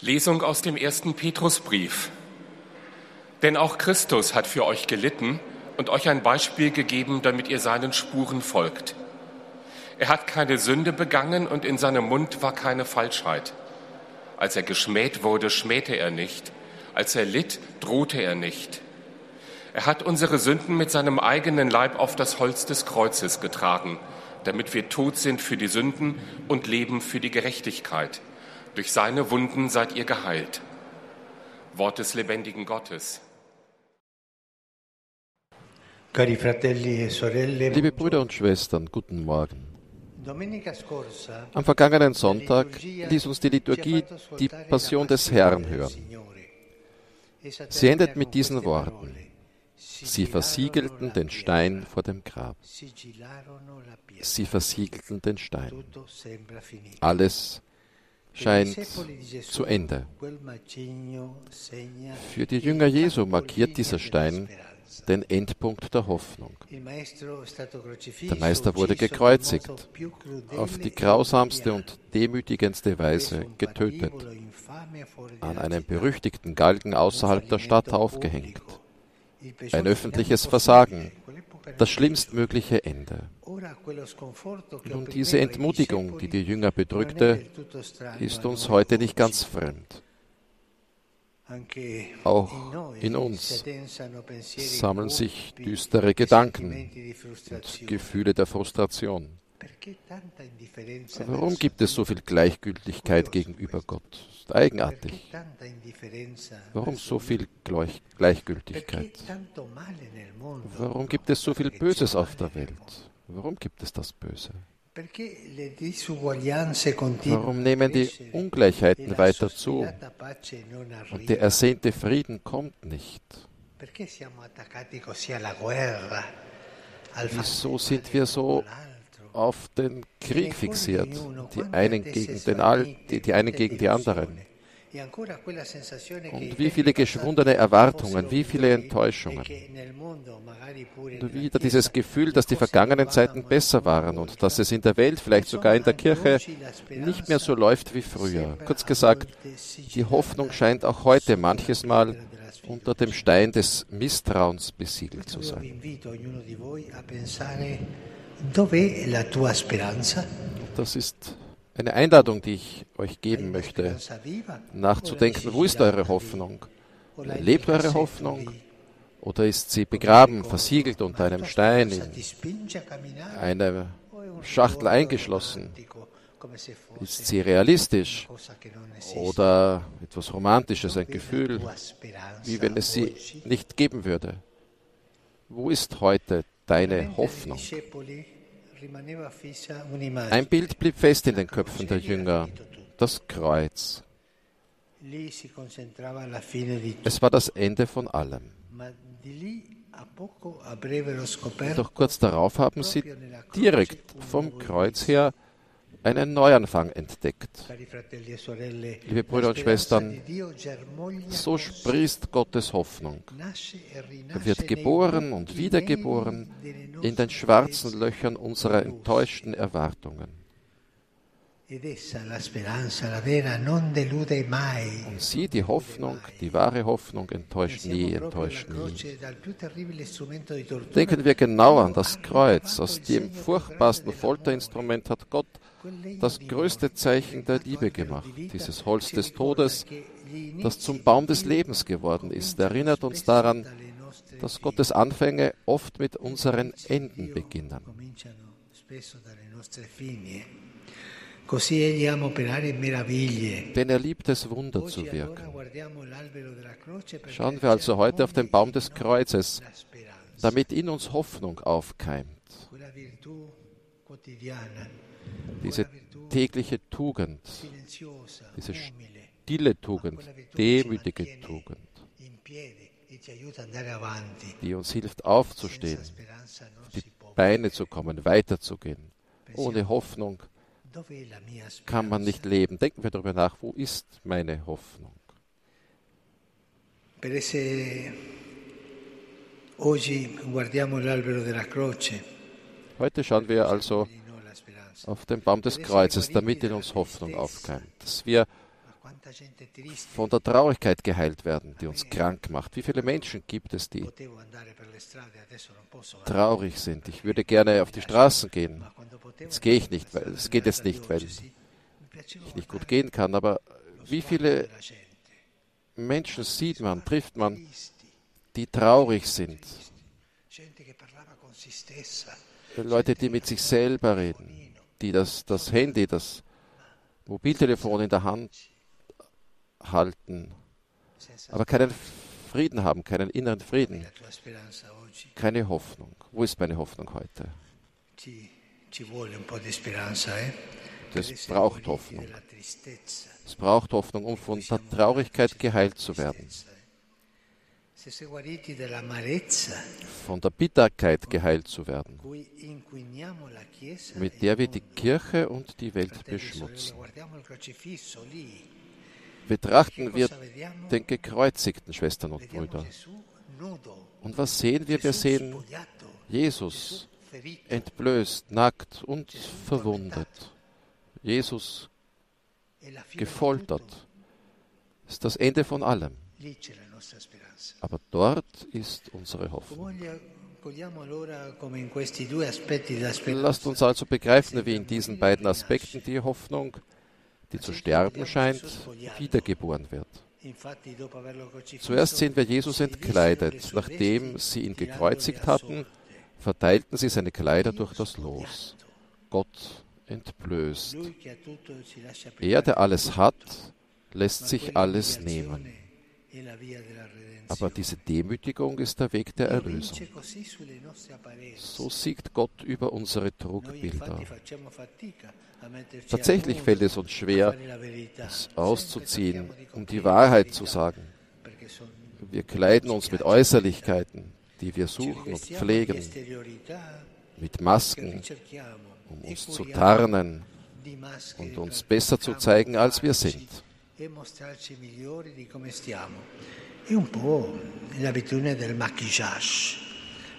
Lesung aus dem ersten Petrusbrief. Denn auch Christus hat für euch gelitten und euch ein Beispiel gegeben, damit ihr seinen Spuren folgt. Er hat keine Sünde begangen und in seinem Mund war keine Falschheit. Als er geschmäht wurde, schmähte er nicht. Als er litt, drohte er nicht. Er hat unsere Sünden mit seinem eigenen Leib auf das Holz des Kreuzes getragen, damit wir tot sind für die Sünden und leben für die Gerechtigkeit. Durch seine Wunden seid ihr geheilt. Wort des lebendigen Gottes. E Liebe Brüder und Schwestern, guten Morgen. Am vergangenen Sonntag ließ uns die Liturgie die Passion des Herrn hören. Sie endet mit diesen Worten. Sie versiegelten den Stein vor dem Grab. Sie versiegelten den Stein. Alles scheint zu Ende. Für die Jünger Jesu markiert dieser Stein den Endpunkt der Hoffnung. Der Meister wurde gekreuzigt, auf die grausamste und demütigendste Weise getötet, an einem berüchtigten Galgen außerhalb der Stadt aufgehängt. Ein öffentliches Versagen, das schlimmstmögliche Ende. Nun, diese Entmutigung, die die Jünger bedrückte, ist uns heute nicht ganz fremd. Auch in uns sammeln sich düstere Gedanken und Gefühle der Frustration. Warum gibt es so viel Gleichgültigkeit gegenüber Gott? Ist eigenartig. Warum so viel Gleichgültigkeit? Warum gibt es so viel Böses auf der Welt? Warum gibt es das Böse? Warum nehmen die Ungleichheiten weiter zu und der ersehnte Frieden kommt nicht? Wieso sind wir so auf den Krieg fixiert, die einen gegen, den All, die, die einen gegen die anderen? Und wie viele geschwundene Erwartungen, wie viele Enttäuschungen. Und wieder dieses Gefühl, dass die vergangenen Zeiten besser waren und dass es in der Welt, vielleicht sogar in der Kirche, nicht mehr so läuft wie früher. Kurz gesagt, die Hoffnung scheint auch heute manches Mal unter dem Stein des Misstrauens besiegelt zu sein. Das ist eine Einladung, die ich euch geben möchte, nachzudenken, wo ist eure Hoffnung? Lebt eure Hoffnung? Oder ist sie begraben, versiegelt unter einem Stein, in einer Schachtel eingeschlossen? Ist sie realistisch oder etwas Romantisches, ein Gefühl, wie wenn es sie nicht geben würde? Wo ist heute deine Hoffnung? Ein Bild blieb fest in den Köpfen der Jünger, das Kreuz. Es war das Ende von allem. Doch kurz darauf haben sie direkt vom Kreuz her einen Neuanfang entdeckt. Liebe Brüder und Schwestern, so sprießt Gottes Hoffnung. Er wird geboren und wiedergeboren in den schwarzen Löchern unserer enttäuschten Erwartungen. Und sie, die Hoffnung, die wahre Hoffnung, enttäuscht nie, enttäuscht nie. Denken wir genau an das Kreuz. Aus dem furchtbarsten Folterinstrument hat Gott das größte Zeichen der Liebe gemacht. Dieses Holz des Todes, das zum Baum des Lebens geworden ist, erinnert uns daran, dass Gottes Anfänge oft mit unseren Enden beginnen. Denn er liebt es, Wunder zu wirken. Schauen wir also heute auf den Baum des Kreuzes, damit in uns Hoffnung aufkeimt. Diese tägliche Tugend, diese stille Tugend, demütige Tugend, die uns hilft aufzustehen, auf die Beine zu kommen, weiterzugehen. Ohne Hoffnung kann man nicht leben. Denken wir darüber nach, wo ist meine Hoffnung? Heute schauen wir also auf den Baum des Kreuzes, damit in uns Hoffnung aufkeimt, dass wir von der Traurigkeit geheilt werden, die uns krank macht. Wie viele Menschen gibt es, die traurig sind? Ich würde gerne auf die Straßen gehen. Jetzt gehe ich nicht, weil es geht jetzt nicht, weil ich nicht gut gehen kann. Aber wie viele Menschen sieht man, trifft man, die traurig sind? Leute, die mit sich selber reden, die das, das Handy, das Mobiltelefon in der Hand halten, aber keinen Frieden haben, keinen inneren Frieden, keine Hoffnung. Wo ist meine Hoffnung heute? Das braucht Hoffnung. Es braucht Hoffnung, um von der Traurigkeit geheilt zu werden. Von der Bitterkeit geheilt zu werden, mit der wir die Kirche und die Welt beschmutzen. Betrachten wir den gekreuzigten Schwestern und Brüder. Und was sehen wir? Wir sehen Jesus entblößt, nackt und verwundet. Jesus gefoltert. Das ist das Ende von allem. Aber dort ist unsere Hoffnung. Lasst uns also begreifen, wie in diesen beiden Aspekten die Hoffnung, die zu sterben scheint, wiedergeboren wird. Zuerst sehen wir Jesus entkleidet. Nachdem sie ihn gekreuzigt hatten, verteilten sie seine Kleider durch das Los. Gott entblößt. Er, der alles hat, lässt sich alles nehmen. Aber diese Demütigung ist der Weg der Erlösung. So siegt Gott über unsere Trugbilder. Tatsächlich fällt es uns schwer, es auszuziehen, um die Wahrheit zu sagen. Wir kleiden uns mit Äußerlichkeiten, die wir suchen und pflegen, mit Masken, um uns zu tarnen und uns besser zu zeigen, als wir sind. È un po' l'abitudine del maquillage,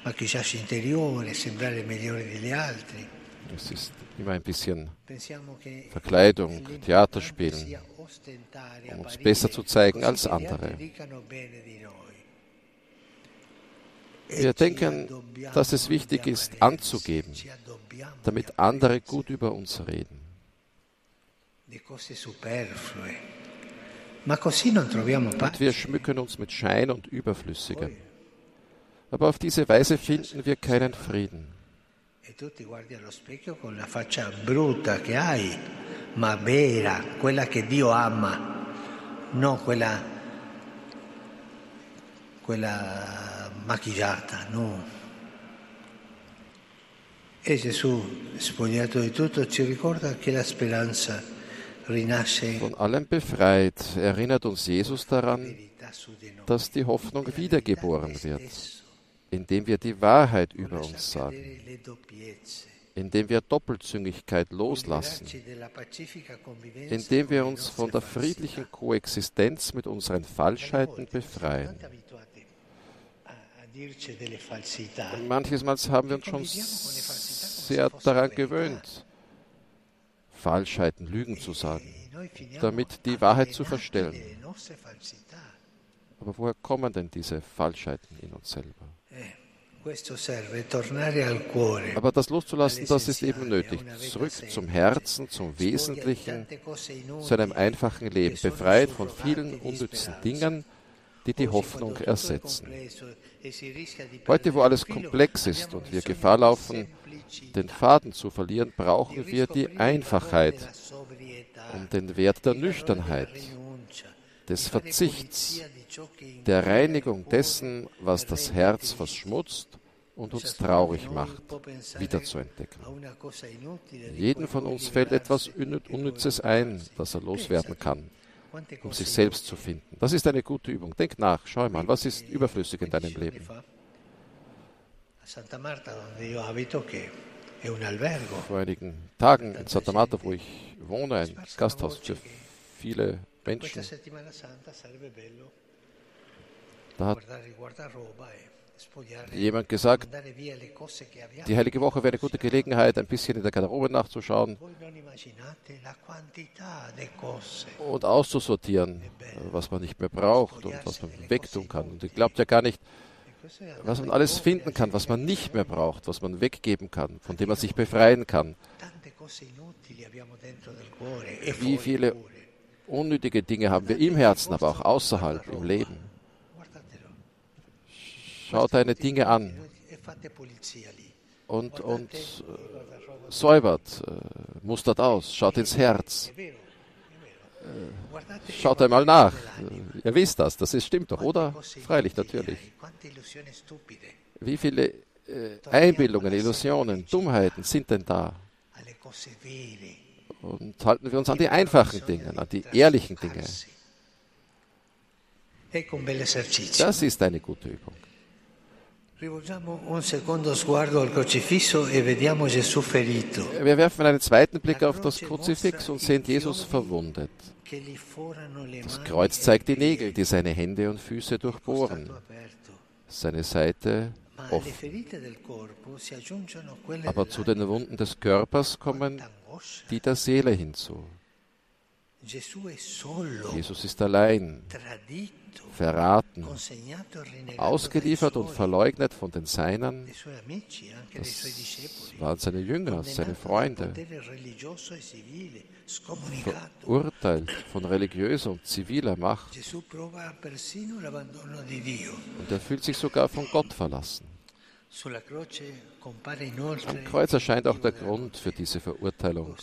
maquillage interiore, sembrare migliore degli altri. Es ist immer ein bisschen Verkleidung, Theater spielen, um uns besser zu zeigen als andere. Wir denken, dass es wichtig ist, anzugeben, damit andere gut über uns reden. Und wir schmücken uns mit Schein und Überflüssigem. Aber auf diese Weise finden wir keinen Frieden. E tu ti guardi allo specchio con la faccia brutta che hai, ma vera, quella che Dio ama, non quella, quella macchiata, no. E Gesù, spogliato di tutto, ci ricorda che la speranza. Von allem befreit erinnert uns Jesus daran, dass die Hoffnung wiedergeboren wird indem wir die Wahrheit über uns sagen, indem wir Doppelzüngigkeit loslassen, indem wir uns von der friedlichen Koexistenz mit unseren Falschheiten befreien. Manches Mal haben wir uns schon sehr daran gewöhnt, Falschheiten, Lügen zu sagen, damit die Wahrheit zu verstellen. Aber woher kommen denn diese Falschheiten in uns selber? Aber das loszulassen, das ist eben nötig. Zurück zum Herzen, zum Wesentlichen, zu einem einfachen Leben, befreit von vielen unnützen Dingen, die die Hoffnung ersetzen. Heute, wo alles komplex ist und wir Gefahr laufen, den Faden zu verlieren, brauchen wir die Einfachheit, um den Wert der Nüchternheit, des Verzichts, der Reinigung dessen, was das Herz verschmutzt und uns traurig macht, wiederzuentdecken. Jeden von uns fällt etwas Unnützes ein, das er loswerden kann, um sich selbst zu finden. Das ist eine gute Übung. Denk nach, schau mal, was ist überflüssig in deinem Leben? Vor einigen Tagen in Santa Marta, wo ich wohne, ein Gasthaus für viele Menschen. Da hat jemand gesagt, die Heilige Woche wäre eine gute Gelegenheit, ein bisschen in der Garderobe nachzuschauen und auszusortieren, was man nicht mehr braucht und was man wegtun kann. Und ihr glaubt ja gar nicht, was man alles finden kann, was man nicht mehr braucht, was man weggeben kann, von dem man sich befreien kann. Wie viele unnötige Dinge haben wir im Herzen, aber auch außerhalb im Leben. Schaut deine Dinge an und, und äh, säubert, äh, mustert aus, schaut ins Herz. Schaut einmal nach. Ihr wisst das, das ist, stimmt doch, oder? Freilich, natürlich. Wie viele äh, Einbildungen, Illusionen, Dummheiten sind denn da? Und halten wir uns an die einfachen Dinge, an die ehrlichen Dinge. Das ist eine gute Übung. E wir werfen einen zweiten Blick auf das Kruzifix und sehen Jesus verwundet. Das Kreuz zeigt die Nägel, die seine Hände und Füße durchbohren. Seine Seite offen. Aber zu den Wunden des Körpers kommen die der Seele hinzu. Jesus ist allein, verraten, e ausgeliefert und verleugnet von den Seinen. Das waren seine Jünger, seine Freunde. Verurteilt von religiöser und ziviler Macht. Und er fühlt sich sogar von Gott verlassen. Am Kreuz erscheint auch der Grund für diese Verurteilung.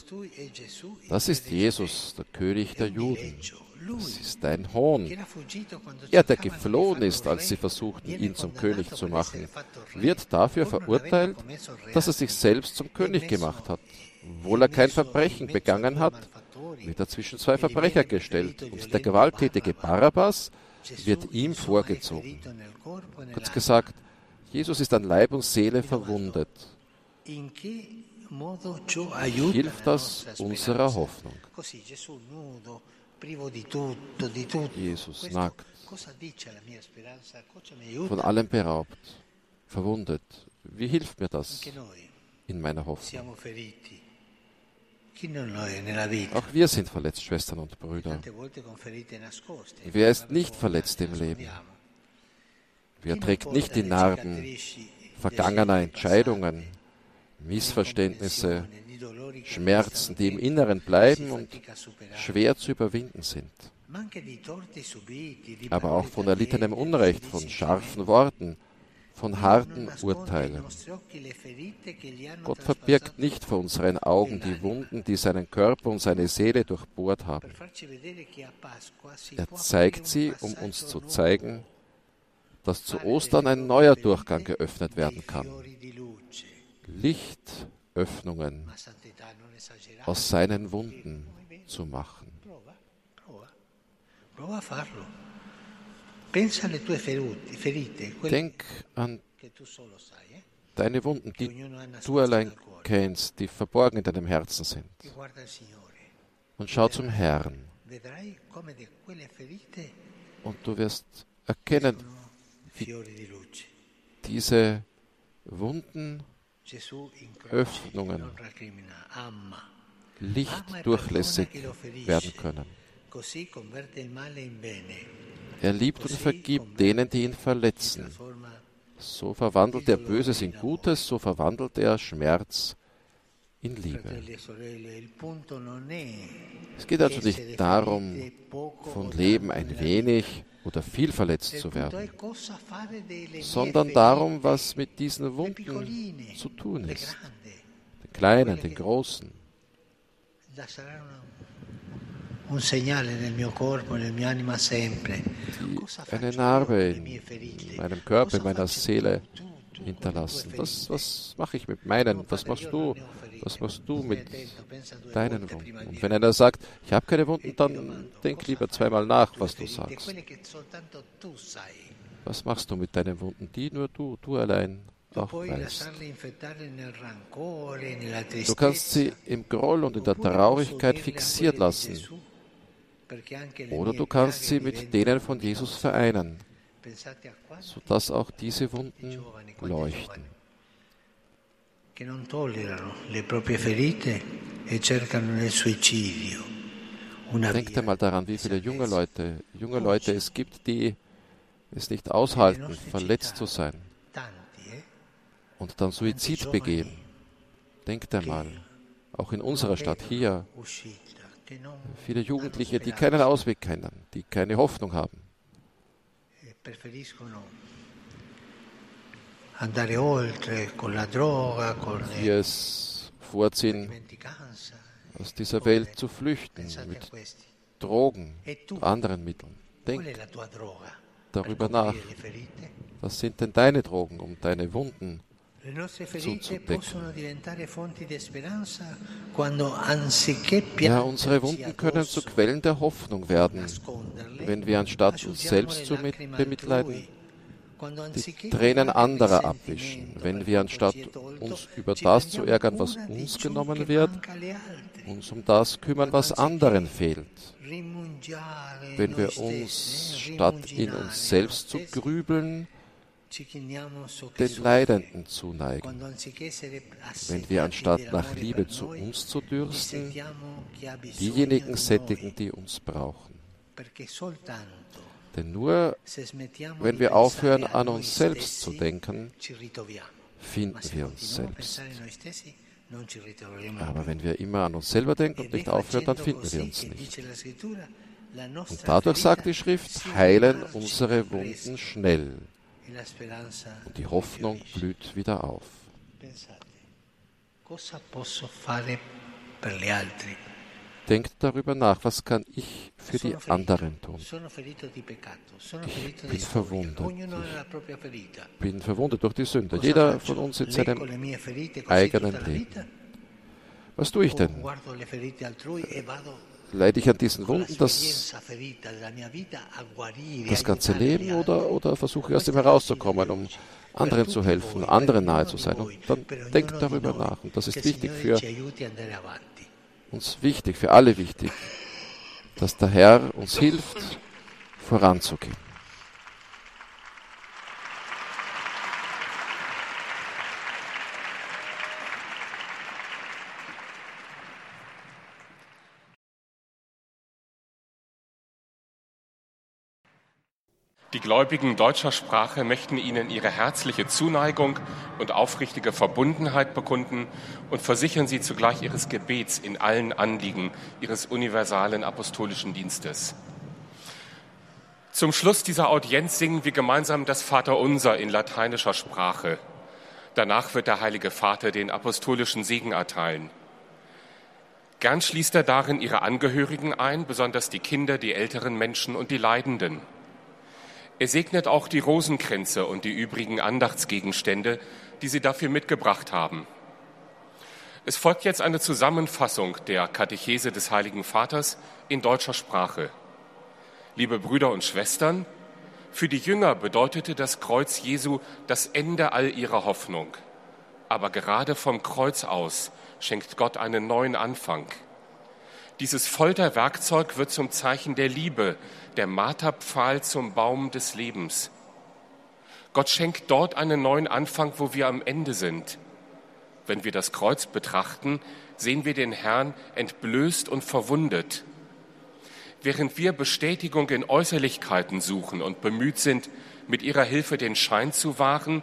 Das ist Jesus, der König der Juden. Das ist ein Hohn. Er, der geflohen ist, als sie versuchten, ihn zum König zu machen, wird dafür verurteilt, dass er sich selbst zum König gemacht hat. Obwohl er kein Verbrechen begangen hat, wird er zwischen zwei Verbrecher gestellt und der gewalttätige Barabbas wird ihm vorgezogen. Kurz gesagt, Jesus ist an Leib und Seele verwundet. Hilft das unserer Hoffnung? Jesus nackt, von allem beraubt, verwundet. Wie hilft mir das? In meiner Hoffnung? Auch wir sind verletzt, Schwestern und Brüder. Wer ist nicht verletzt im Leben? Wer trägt nicht die Narben vergangener Entscheidungen, Missverständnisse, Schmerzen, die im Inneren bleiben und schwer zu überwinden sind? Aber auch von erlittenem Unrecht, von scharfen Worten, von harten Urteilen. Gott verbirgt nicht vor unseren Augen die Wunden, die seinen Körper und seine Seele durchbohrt haben. Er zeigt sie, um uns zu zeigen, dass zu Ostern ein neuer Durchgang geöffnet werden kann. Lichtöffnungen aus seinen Wunden zu machen. Denk an deine Wunden, die du allein kennst, die verborgen in deinem Herzen sind. Und schau zum Herrn. Und du wirst erkennen, diese Wunden, Öffnungen, lichtdurchlässig werden können. Er liebt und vergibt denen, die ihn verletzen. So verwandelt er Böses in Gutes, so verwandelt er Schmerz in Liebe. Es geht also nicht darum, von Leben ein wenig oder viel verletzt zu werden, sondern darum, was mit diesen Wunden zu tun ist. Den kleinen, den großen. Die, eine Narbe in meinem Körper, in meiner Seele hinterlassen. Was, was mache ich mit meinen? Was machst du? Was machst du mit deinen Wunden? Und wenn einer sagt, ich habe keine Wunden, dann denk lieber zweimal nach, was du sagst. Was machst du mit deinen Wunden, die nur du, du allein auch weißt? Du kannst sie im Groll und in der Traurigkeit fixiert lassen. Oder du kannst sie mit denen von Jesus vereinen sodass auch diese Wunden leuchten. Che non tollerano le proprie ferite e cercano nel suicidio Denkt einmal daran, wie viele junge Leute, junge Leute es gibt, die es nicht aushalten, verletzt zu sein eh? und dann Suizid begehen. Denkt einmal, auch in unserer Stadt hier, viele Jugendliche, die keinen Ausweg kennen, die keine Hoffnung haben. E die es vorziehen, aus dieser Welt zu flüchten mit Drogen und anderen Mitteln. Denk darüber nach. Was sind denn deine Drogen, um deine Wunden zuzudecken? Ja, unsere Wunden können zu Quellen der Hoffnung werden, wenn wir anstatt uns selbst zu bemitleiden, die Tränen anderer abwischen, wenn wir anstatt uns über das zu ärgern, was uns genommen wird, uns um das kümmern, was anderen fehlt. Wenn wir uns, statt in uns selbst zu grübeln, den Leidenden zuneigen. Wenn wir anstatt nach Liebe zu uns zu dürsten, diejenigen sättigen, die uns brauchen. Denn nur wenn wir aufhören, an uns selbst zu denken, finden wir uns selbst. Aber wenn wir immer an uns selber denken und nicht aufhören, dann finden wir uns nicht. Und dadurch sagt die Schrift, heilen unsere Wunden schnell. Und die Hoffnung blüht wieder auf. Denkt darüber nach, was kann ich für die anderen tun? Ich bin verwundet. Ich bin verwundet durch die Sünde. Jeder von uns in seinem eigenen Leben. Was tue ich denn? Leide ich an diesen Wunden das, das ganze Leben oder, oder versuche ich aus dem herauszukommen, um anderen zu helfen, anderen nahe zu sein? Und dann denkt darüber nach. Und das ist wichtig für uns wichtig, für alle wichtig, dass der Herr uns hilft, voranzugehen. Die Gläubigen deutscher Sprache möchten Ihnen ihre herzliche Zuneigung und aufrichtige Verbundenheit bekunden und versichern Sie zugleich Ihres Gebets in allen Anliegen Ihres universalen apostolischen Dienstes. Zum Schluss dieser Audienz singen wir gemeinsam das Vaterunser in lateinischer Sprache. Danach wird der Heilige Vater den apostolischen Segen erteilen. Gern schließt er darin ihre Angehörigen ein, besonders die Kinder, die älteren Menschen und die Leidenden. Er segnet auch die Rosenkränze und die übrigen Andachtsgegenstände, die Sie dafür mitgebracht haben. Es folgt jetzt eine Zusammenfassung der Katechese des Heiligen Vaters in deutscher Sprache. Liebe Brüder und Schwestern, für die Jünger bedeutete das Kreuz Jesu das Ende all ihrer Hoffnung. Aber gerade vom Kreuz aus schenkt Gott einen neuen Anfang. Dieses Folterwerkzeug wird zum Zeichen der Liebe, der Marterpfahl zum Baum des Lebens. Gott schenkt dort einen neuen Anfang, wo wir am Ende sind. Wenn wir das Kreuz betrachten, sehen wir den Herrn entblößt und verwundet. Während wir Bestätigung in Äußerlichkeiten suchen und bemüht sind, mit ihrer Hilfe den Schein zu wahren,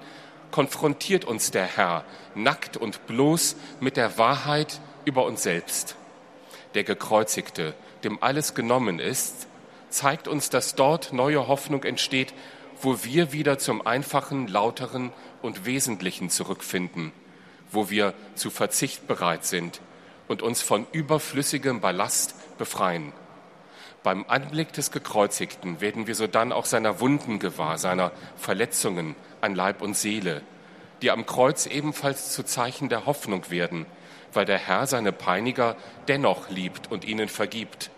konfrontiert uns der Herr nackt und bloß mit der Wahrheit über uns selbst. Der Gekreuzigte, dem alles genommen ist, zeigt uns, dass dort neue Hoffnung entsteht, wo wir wieder zum einfachen, lauteren und Wesentlichen zurückfinden, wo wir zu Verzicht bereit sind und uns von überflüssigem Ballast befreien. Beim Anblick des Gekreuzigten werden wir sodann auch seiner Wunden gewahr, seiner Verletzungen an Leib und Seele, die am Kreuz ebenfalls zu Zeichen der Hoffnung werden, weil der Herr seine Peiniger dennoch liebt und ihnen vergibt.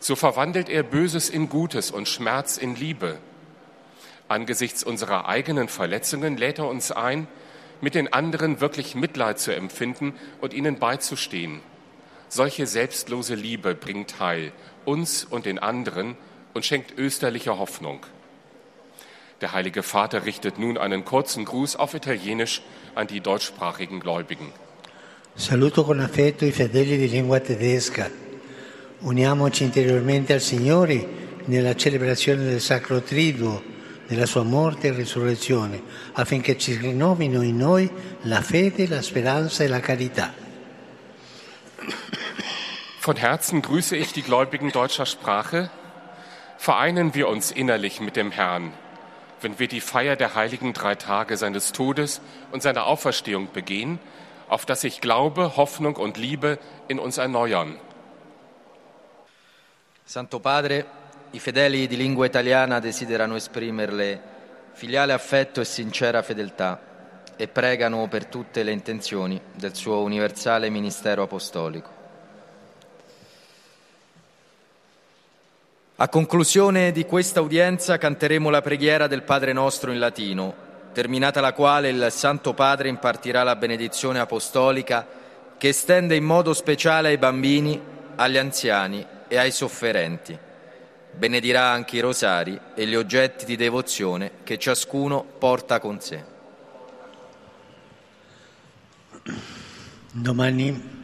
So verwandelt er Böses in Gutes und Schmerz in Liebe. Angesichts unserer eigenen Verletzungen lädt er uns ein, mit den anderen wirklich Mitleid zu empfinden und ihnen beizustehen. Solche selbstlose Liebe bringt Heil uns und den anderen und schenkt österliche Hoffnung. Der Heilige Vater richtet nun einen kurzen Gruß auf Italienisch an die deutschsprachigen Gläubigen. Saluto con affetto i fedeli di lingua tedesca. Uniamoci interiormente al Signore nella celebrazione del Sacro Triduo, della sua morte e risurrezione, affinché ci rinnovino in noi la fede, la speranza e la carità. Von Herzen grüße ich die Gläubigen deutscher Sprache. Vereinen wir uns innerlich mit dem Herrn wenn wir die Feier der heiligen drei Tage seines Todes und seiner Auferstehung begehen, auf dass sich Glaube, Hoffnung und Liebe in uns erneuern. Santo Padre, i fedeli di lingua italiana desiderano esprimerle filiale affetto e sincera fedeltà e pregano per tutte le intenzioni del suo universale ministero apostolico. A conclusione di questa udienza canteremo la preghiera del Padre nostro in latino, terminata la quale il Santo Padre impartirà la benedizione apostolica che estende in modo speciale ai bambini, agli anziani e ai sofferenti. Benedirà anche i rosari e gli oggetti di devozione che ciascuno porta con sé. Domani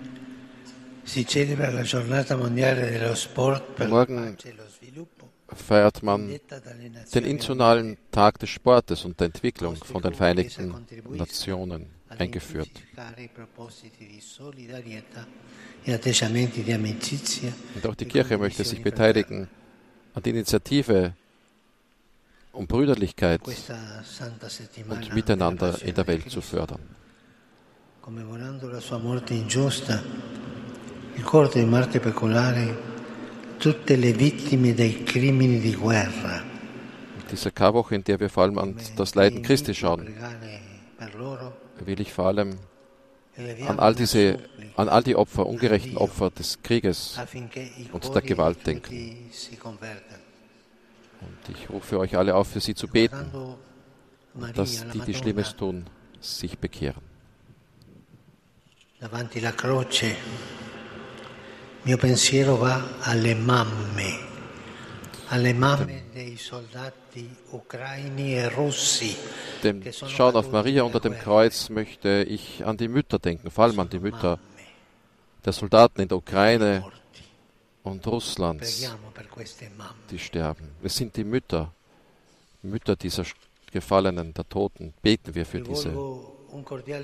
si celebra la giornata mondiale dello sport per la pace e lo sviluppo. Feiert man den Internationalen Tag des Sportes und der Entwicklung von den Vereinigten Nationen eingeführt. Und auch die Kirche möchte sich beteiligen an der Initiative um Brüderlichkeit und Miteinander in der Welt zu fördern. Commemorando la sua morte ingiusta, ricorda in Marte Pecolare tutte le vittime dei crimini di guerra. In dieser Karwoche, in der wir vor allem an das Leiden Christi schauen, will ich vor allem an all diese, an all die Opfer, ungerechten Opfer des Krieges und der Gewalt denken. Und ich rufe euch alle auf, für sie zu beten, dass die, die Schlimmes tun, sich bekehren. Davanti la croce mio pensiero va alle mamme, alle mamme dei soldati ucraini e russi. Dem Schauen auf Maria unter dem Kreuz möchte ich an die Mütter denken, vor allem an die Mütter der Soldaten in der Ukraine und Russlands, die sterben. Es sind die Mütter, Mütter dieser Gefallenen, der Toten. Beten wir für diese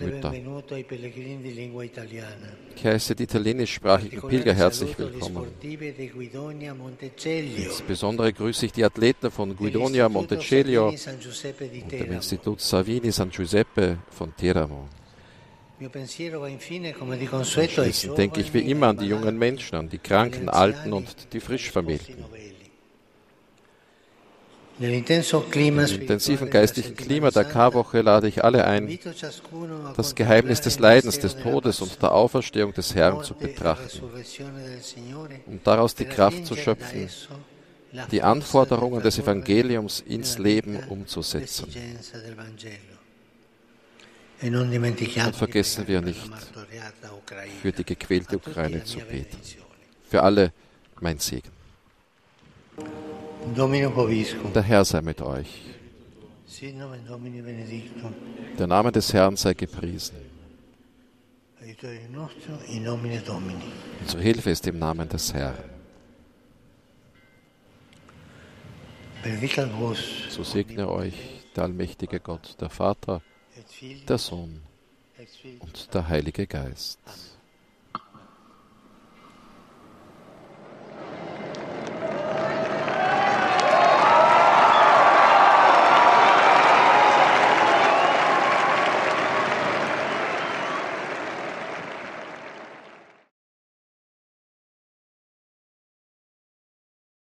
Mütter. Ich heiße die italienischsprachigen Pilger herzlich willkommen. Insbesondere grüße ich die Athleten von Guidonia Montecelio und dem Institut Savini San Giuseppe von Teramo. Schließlich denke ich wie immer an die jungen Menschen, an die Kranken, Alten und die Frischvermählten. Im intensiven geistlichen Klima der Karwoche lade ich alle ein, das Geheimnis des Leidens, des Todes und der Auferstehung des Herrn zu betrachten, um daraus die Kraft zu schöpfen, die Anforderungen des Evangeliums ins Leben umzusetzen. Und vergessen wir nicht, für die gequälte Ukraine zu beten. Für alle mein Segen. Der Herr sei mit euch. Der Name des Herrn sei gepriesen. Unsere Hilfe ist im Namen des Herrn. So segne euch der allmächtige Gott, der Vater, der Sohn und der Heilige Geist.